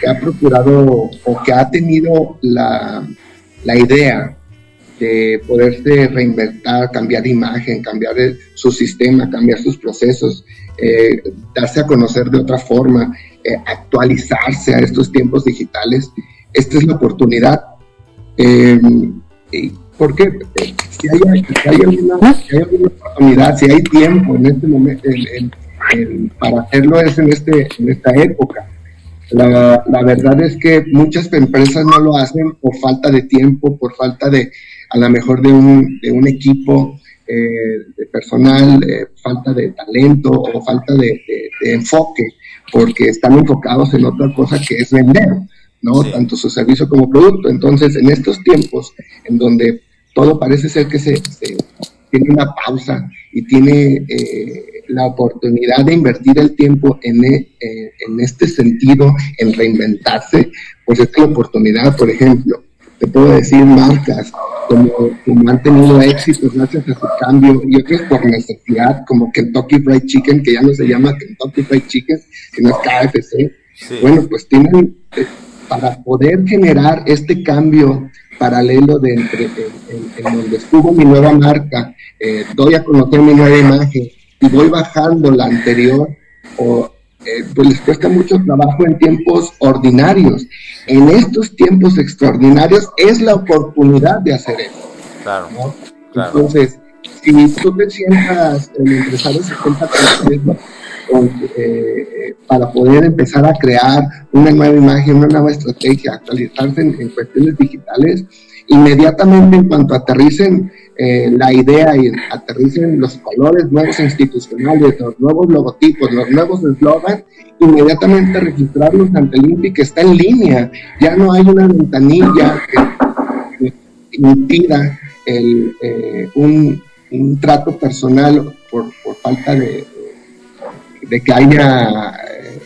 S4: que ha procurado o que ha tenido la, la idea de poderse reinventar, cambiar de imagen, cambiar su sistema, cambiar sus procesos, eh, darse a conocer de otra forma, eh, actualizarse a estos tiempos digitales. Esta es la oportunidad. Eh, porque si hay, si hay alguna oportunidad, si hay tiempo en este momento, en, para hacerlo es en, este, en esta época. La, la, verdad es que muchas empresas no lo hacen por falta de tiempo, por falta de, a lo mejor de un, de un equipo eh, de personal, eh, falta de talento o falta de, de, enfoque, porque están enfocados en otra cosa que es vender, ¿no? Tanto su servicio como producto. Entonces, en estos tiempos en donde todo parece ser que se, se tiene una pausa y tiene eh, la oportunidad de invertir el tiempo en, e, eh, en este sentido, en reinventarse, pues es la oportunidad, por ejemplo, te puedo decir, marcas como, como han tenido éxito gracias a su cambio y otros por necesidad, como Kentucky Fried Chicken, que ya no se llama Kentucky Fried Chicken, sino es KFC. Bueno, pues tienen, eh, para poder generar este cambio paralelo de entre, en, donde estuvo mi nueva marca, eh, doy a conocer mi nueva imagen y voy bajando la anterior, o, eh, pues les cuesta mucho trabajo en tiempos ordinarios. En estos tiempos extraordinarios es la oportunidad de hacer eso. Claro, Entonces, si tú te sientas el empresario 70 eh, para poder empezar a crear una nueva imagen, una nueva estrategia, actualizarse en, cuestiones digitales, inmediatamente en cuanto aterricen eh, la idea y aterricen los colores nuevos institucionales, los nuevos logotipos, los nuevos eslogans, inmediatamente registrarlos ante el INPI que está en línea. Ya no hay una ventanilla que, impida el, eh, un, un, trato personal por, por falta de, de que haya eh,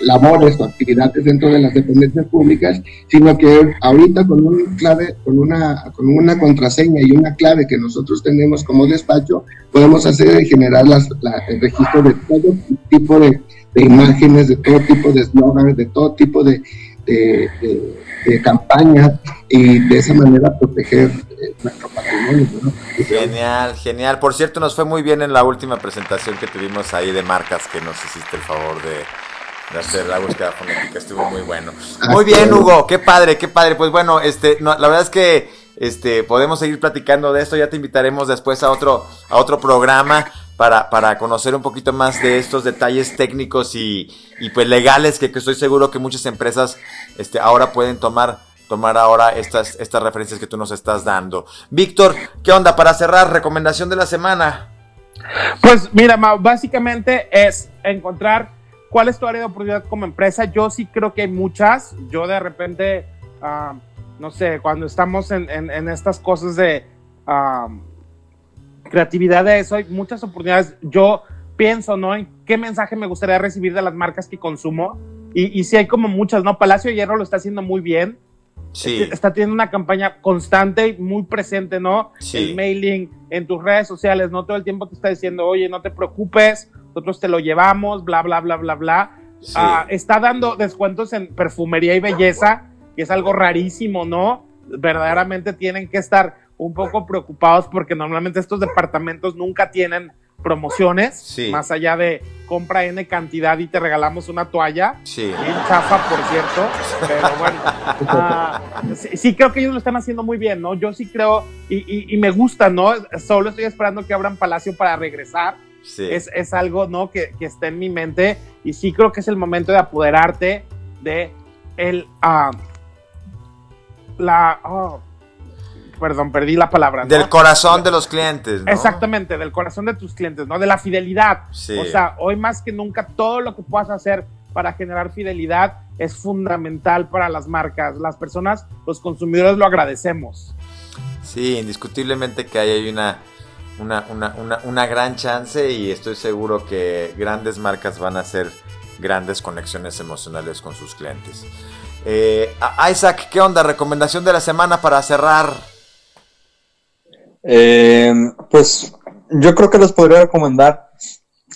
S4: labores o actividades dentro de las dependencias públicas, sino que ahorita con un clave, con una, con una contraseña y una clave que nosotros tenemos como despacho, podemos hacer y generar las, el registro de todo tipo de, imágenes, de todo tipo de eslogans, de todo tipo de, de, campañas y de esa manera proteger eh, nuestro patrimonio.
S1: Genial, genial. Por cierto, nos fue muy bien en la última presentación que tuvimos ahí de marcas que nos hiciste el favor de, hacer la búsqueda fonética. Estuvo muy bueno. Ah, muy bien, Hugo. Qué padre, qué padre. Pues bueno, este, la verdad es que este, podemos seguir platicando de esto. Ya te invitaremos después a otro, a otro programa para, para conocer un poquito más de estos detalles técnicos y, y pues legales que, que, estoy seguro que muchas empresas este, ahora pueden tomar tomar ahora estas, estas referencias que tú nos estás dando. Víctor, ¿qué onda? Para cerrar, recomendación de la semana.
S2: Pues mira, básicamente es encontrar cuál es tu área de oportunidad como empresa. Yo sí creo que hay muchas. Yo de repente, ah, no sé, cuando estamos en, en, estas cosas de... Ah, creatividad de eso, hay muchas oportunidades. Yo pienso, ¿no? En qué mensaje me gustaría recibir de las marcas que consumo. Y, y sí hay como muchas, ¿no? Palacio de Hierro lo está haciendo muy bien. Sí. Está teniendo una campaña constante y muy presente, ¿no? Sí. El mailing en tus redes sociales, ¿no? Todo el tiempo te está diciendo, oye, no te preocupes, nosotros te lo llevamos, bla, bla, bla, bla, bla. Ah, está dando descuentos en perfumería y belleza, que es algo rarísimo, ¿no? Verdaderamente tienen que estar un poco preocupados porque normalmente estos departamentos nunca tienen promociones, más allá de compra N cantidad y te regalamos una toalla, sí. bien chafa, por cierto, pero bueno, ah, sí, creo que ellos lo están haciendo muy bien, ¿no? Yo sí creo, y, me gusta, ¿no? Solo estoy esperando que abran Palacio para regresar, sí. es, algo, ¿no? Que, que está en mi mente, y sí creo que es el momento de apoderarte de el, uh, la, oh, perdón, perdí la palabra.
S1: Del corazón de los clientes, ¿no?
S2: Exactamente, del corazón de tus clientes, ¿no? De la fidelidad. O sea, hoy más que nunca todo lo que puedas hacer para generar fidelidad es fundamental para las marcas. Las personas, los consumidores lo agradecemos.
S1: Sí, indiscutiblemente que ahí hay una, una, una, una gran chance y estoy seguro que grandes marcas van a hacer grandes conexiones emocionales con sus clientes. Eh, Isaac, ¿qué onda? Recomendación de la semana para cerrar.
S5: Eh, pues yo creo que les podría recomendar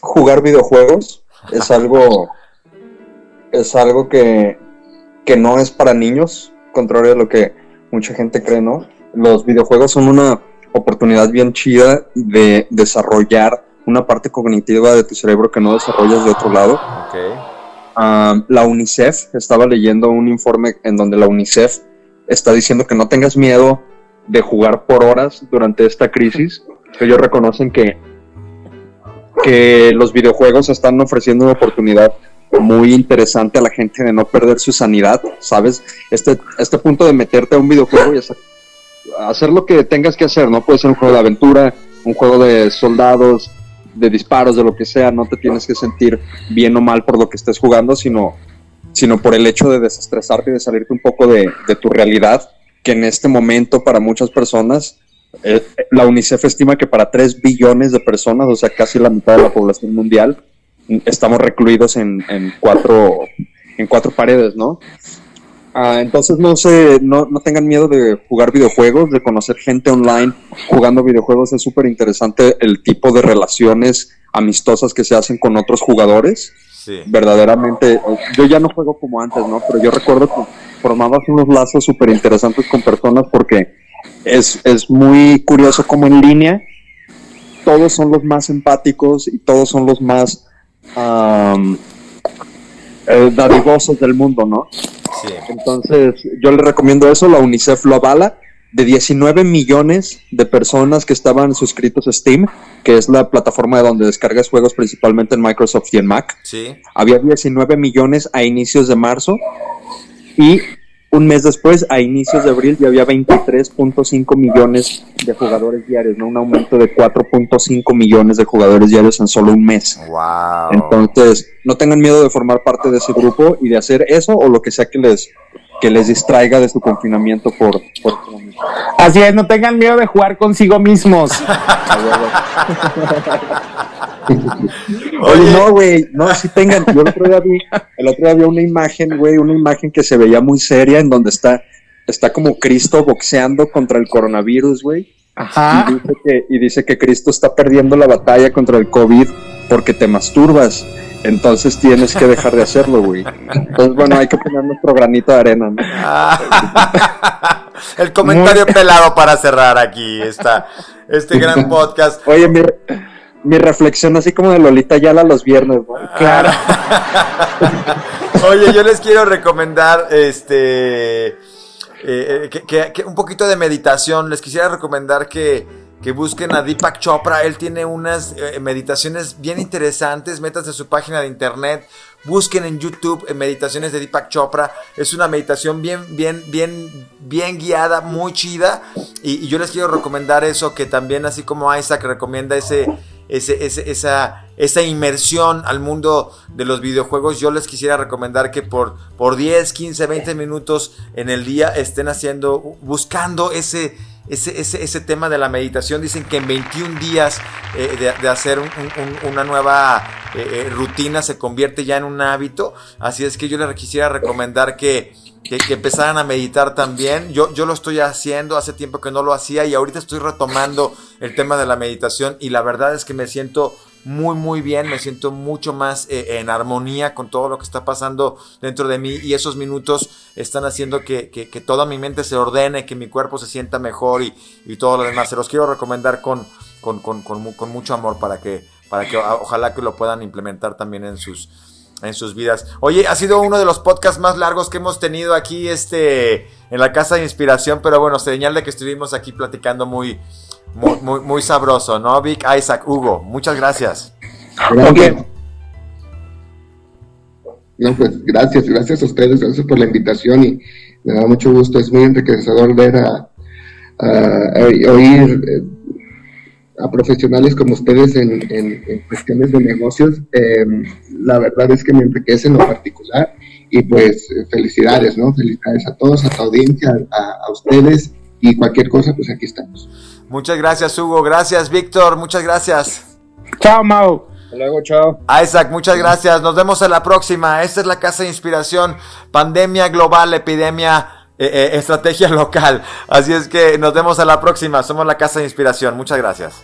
S5: jugar videojuegos. Es algo, (laughs) es algo que, que no es para niños, contrario a lo que mucha gente cree, ¿no? Los videojuegos son una oportunidad bien chida de desarrollar una parte cognitiva de tu cerebro que no desarrollas de otro lado. Ah, la UNICEF, estaba leyendo un informe en donde la UNICEF está diciendo que no tengas miedo de jugar por horas durante esta crisis. Ellos reconocen que, que los videojuegos están ofreciendo una oportunidad muy interesante a la gente de no perder su sanidad, ¿sabes? Este, este punto de meterte a un videojuego y hacer lo que tengas que hacer, ¿no? Puede ser un juego de aventura, un juego de soldados, de disparos, de lo que sea, no te tienes que sentir bien o mal por lo que estés jugando, sino, sino por el hecho de desestresarte y de salirte un poco de, de tu realidad que en este momento para muchas personas, eh, la UNICEF estima que para 3 billones de personas, o sea, casi la mitad de la población mundial, estamos recluidos en, cuatro, en cuatro paredes, ¿no? Ah, entonces no se, no, no, tengan miedo de jugar videojuegos, de conocer gente online jugando videojuegos. Es súper interesante el tipo de relaciones amistosas que se hacen con otros jugadores. Sí. Verdaderamente, yo ya no juego como antes, ¿no? Pero yo recuerdo que formabas unos lazos súper interesantes con personas porque es, es muy curioso como en línea todos son los más empáticos y todos son los más um, dadivosos del mundo, ¿no? Sí. Entonces, yo le recomiendo eso, la UNICEF lo avala. De 19 millones de personas que estaban suscritos a Steam, que es la plataforma de donde descargas juegos principalmente en Microsoft y en Mac, sí. había 19 millones a inicios de marzo y un mes después, a inicios de abril, ya había 23.5 millones de jugadores diarios, ¿no? Un aumento de 4.5 millones de jugadores diarios en solo un mes.
S1: Wow.
S5: Entonces, no tengan miedo de formar parte de ese grupo y de hacer eso o lo que sea que les que les distraiga de su confinamiento por, por
S2: Así es, no tengan miedo de jugar consigo mismos. (laughs)
S5: Oye, no, güey, no, así tengan. Yo el otro día vi, el otro día vi una imagen, güey, una imagen que se veía muy seria en donde está, está como Cristo boxeando contra el coronavirus, güey. Ajá. Y dice, que, y dice que Cristo está perdiendo la batalla contra el COVID porque te masturbas. Entonces tienes que dejar de hacerlo, güey. Entonces, bueno, hay que poner nuestro granito de arena, ¿no? (laughs)
S1: el comentario pelado para cerrar aquí esta, este gran (laughs) podcast.
S5: Oye, mi, mi reflexión así como de Lolita Yala los viernes, ¿no?
S2: Claro. (laughs)
S1: Oye, yo les quiero recomendar este... Eh, eh, que un poquito de meditación. Les quisiera recomendar que que busquen a Deepak Chopra. Él tiene unas eh, meditaciones bien interesantes. Metas de su página de internet. Busquen en YouTube eh, meditaciones de Deepak Chopra. Es una meditación bien, bien, bien, bien guiada, muy chida. Y, yo les quiero recomendar eso, que también así como Isaac recomienda ese, ese, esa, esa inmersión al mundo de los videojuegos, yo les quisiera recomendar que por, por 10, 15, 20 minutos en el día estén haciendo, buscando ese ese, ese, ese, tema de la meditación. Dicen que en 21 días eh, de, hacer una nueva eh, eh, rutina se convierte ya en un hábito. Así es que yo les quisiera recomendar que, que, empezaran a meditar también. Yo, yo lo estoy haciendo, hace tiempo que no lo hacía y ahorita estoy retomando el tema de la meditación y la verdad es que me siento muy muy bien, me siento mucho más eh, en armonía con todo lo que está pasando dentro de mí y esos minutos están haciendo que, toda mi mente se ordene, que mi cuerpo se sienta mejor y, todo lo demás. Se los quiero recomendar con, con, con, mucho amor para que, para que ojalá que lo puedan implementar también en sus, en sus vidas. Oye, ha sido uno de los podcasts más largos que hemos tenido aquí este, en la Casa de Inspiración, pero bueno, señal de que estuvimos aquí platicando muy muy, muy, sabroso, ¿no? Vic, Isaac, Hugo, muchas gracias.
S4: No, pues gracias, gracias a ustedes, gracias por la invitación y me da mucho gusto, es muy enriquecedor ver a, oír eh, a profesionales como ustedes en, cuestiones de negocios. Em, la verdad es que me enriquece en lo particular y pues felicidades, ¿no? Felicidades a todos, a tu audiencia, a, a ustedes y cualquier cosa, pues aquí estamos.
S1: Muchas gracias, Hugo. Gracias, Víctor. Muchas gracias.
S2: Chao, Mau.
S5: Hasta luego, chao.
S1: Isaac, muchas gracias. Nos vemos en la próxima. Esta es la Casa de Inspiración. Pandemia global, epidemia, eh, eh, estrategia (laughs) local. Así es que nos vemos en la próxima. Somos la Casa de Inspiración. Muchas gracias.